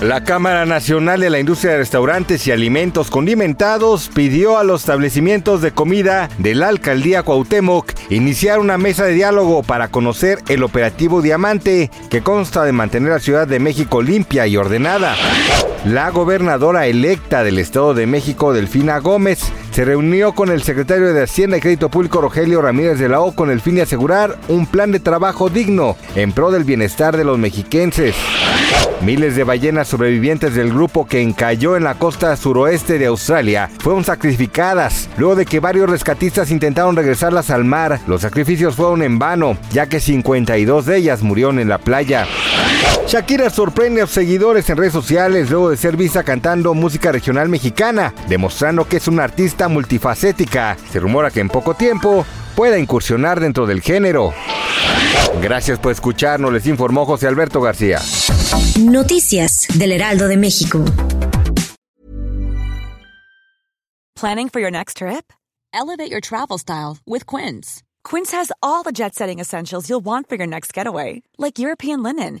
La Cámara Nacional de la Industria de Restaurantes y Alimentos Condimentados pidió a los establecimientos de comida de la alcaldía Cuauhtémoc iniciar una mesa de diálogo para conocer el operativo Diamante, que consta de mantener la Ciudad de México limpia y ordenada. La gobernadora electa del Estado de México, Delfina Gómez, se reunió con el secretario de Hacienda y Crédito Público, Rogelio Ramírez de la O, con el fin de asegurar un plan de trabajo digno en pro del bienestar de los mexiquenses. Miles de ballenas sobrevivientes del grupo que encalló en la costa suroeste de Australia fueron sacrificadas. Luego de que varios rescatistas intentaron regresarlas al mar, los sacrificios fueron en vano, ya que 52 de ellas murieron en la playa. Shakira sorprende a sus seguidores en redes sociales luego de ser vista cantando música regional mexicana, demostrando que es una artista multifacética. Se rumora que en poco tiempo pueda incursionar dentro del género. Gracias por escucharnos, les informó José Alberto García. Noticias del Heraldo de México. Planning for your next trip? Elevate your travel style with Quince. Quince has all the jet setting essentials you'll want for your next getaway, like European linen,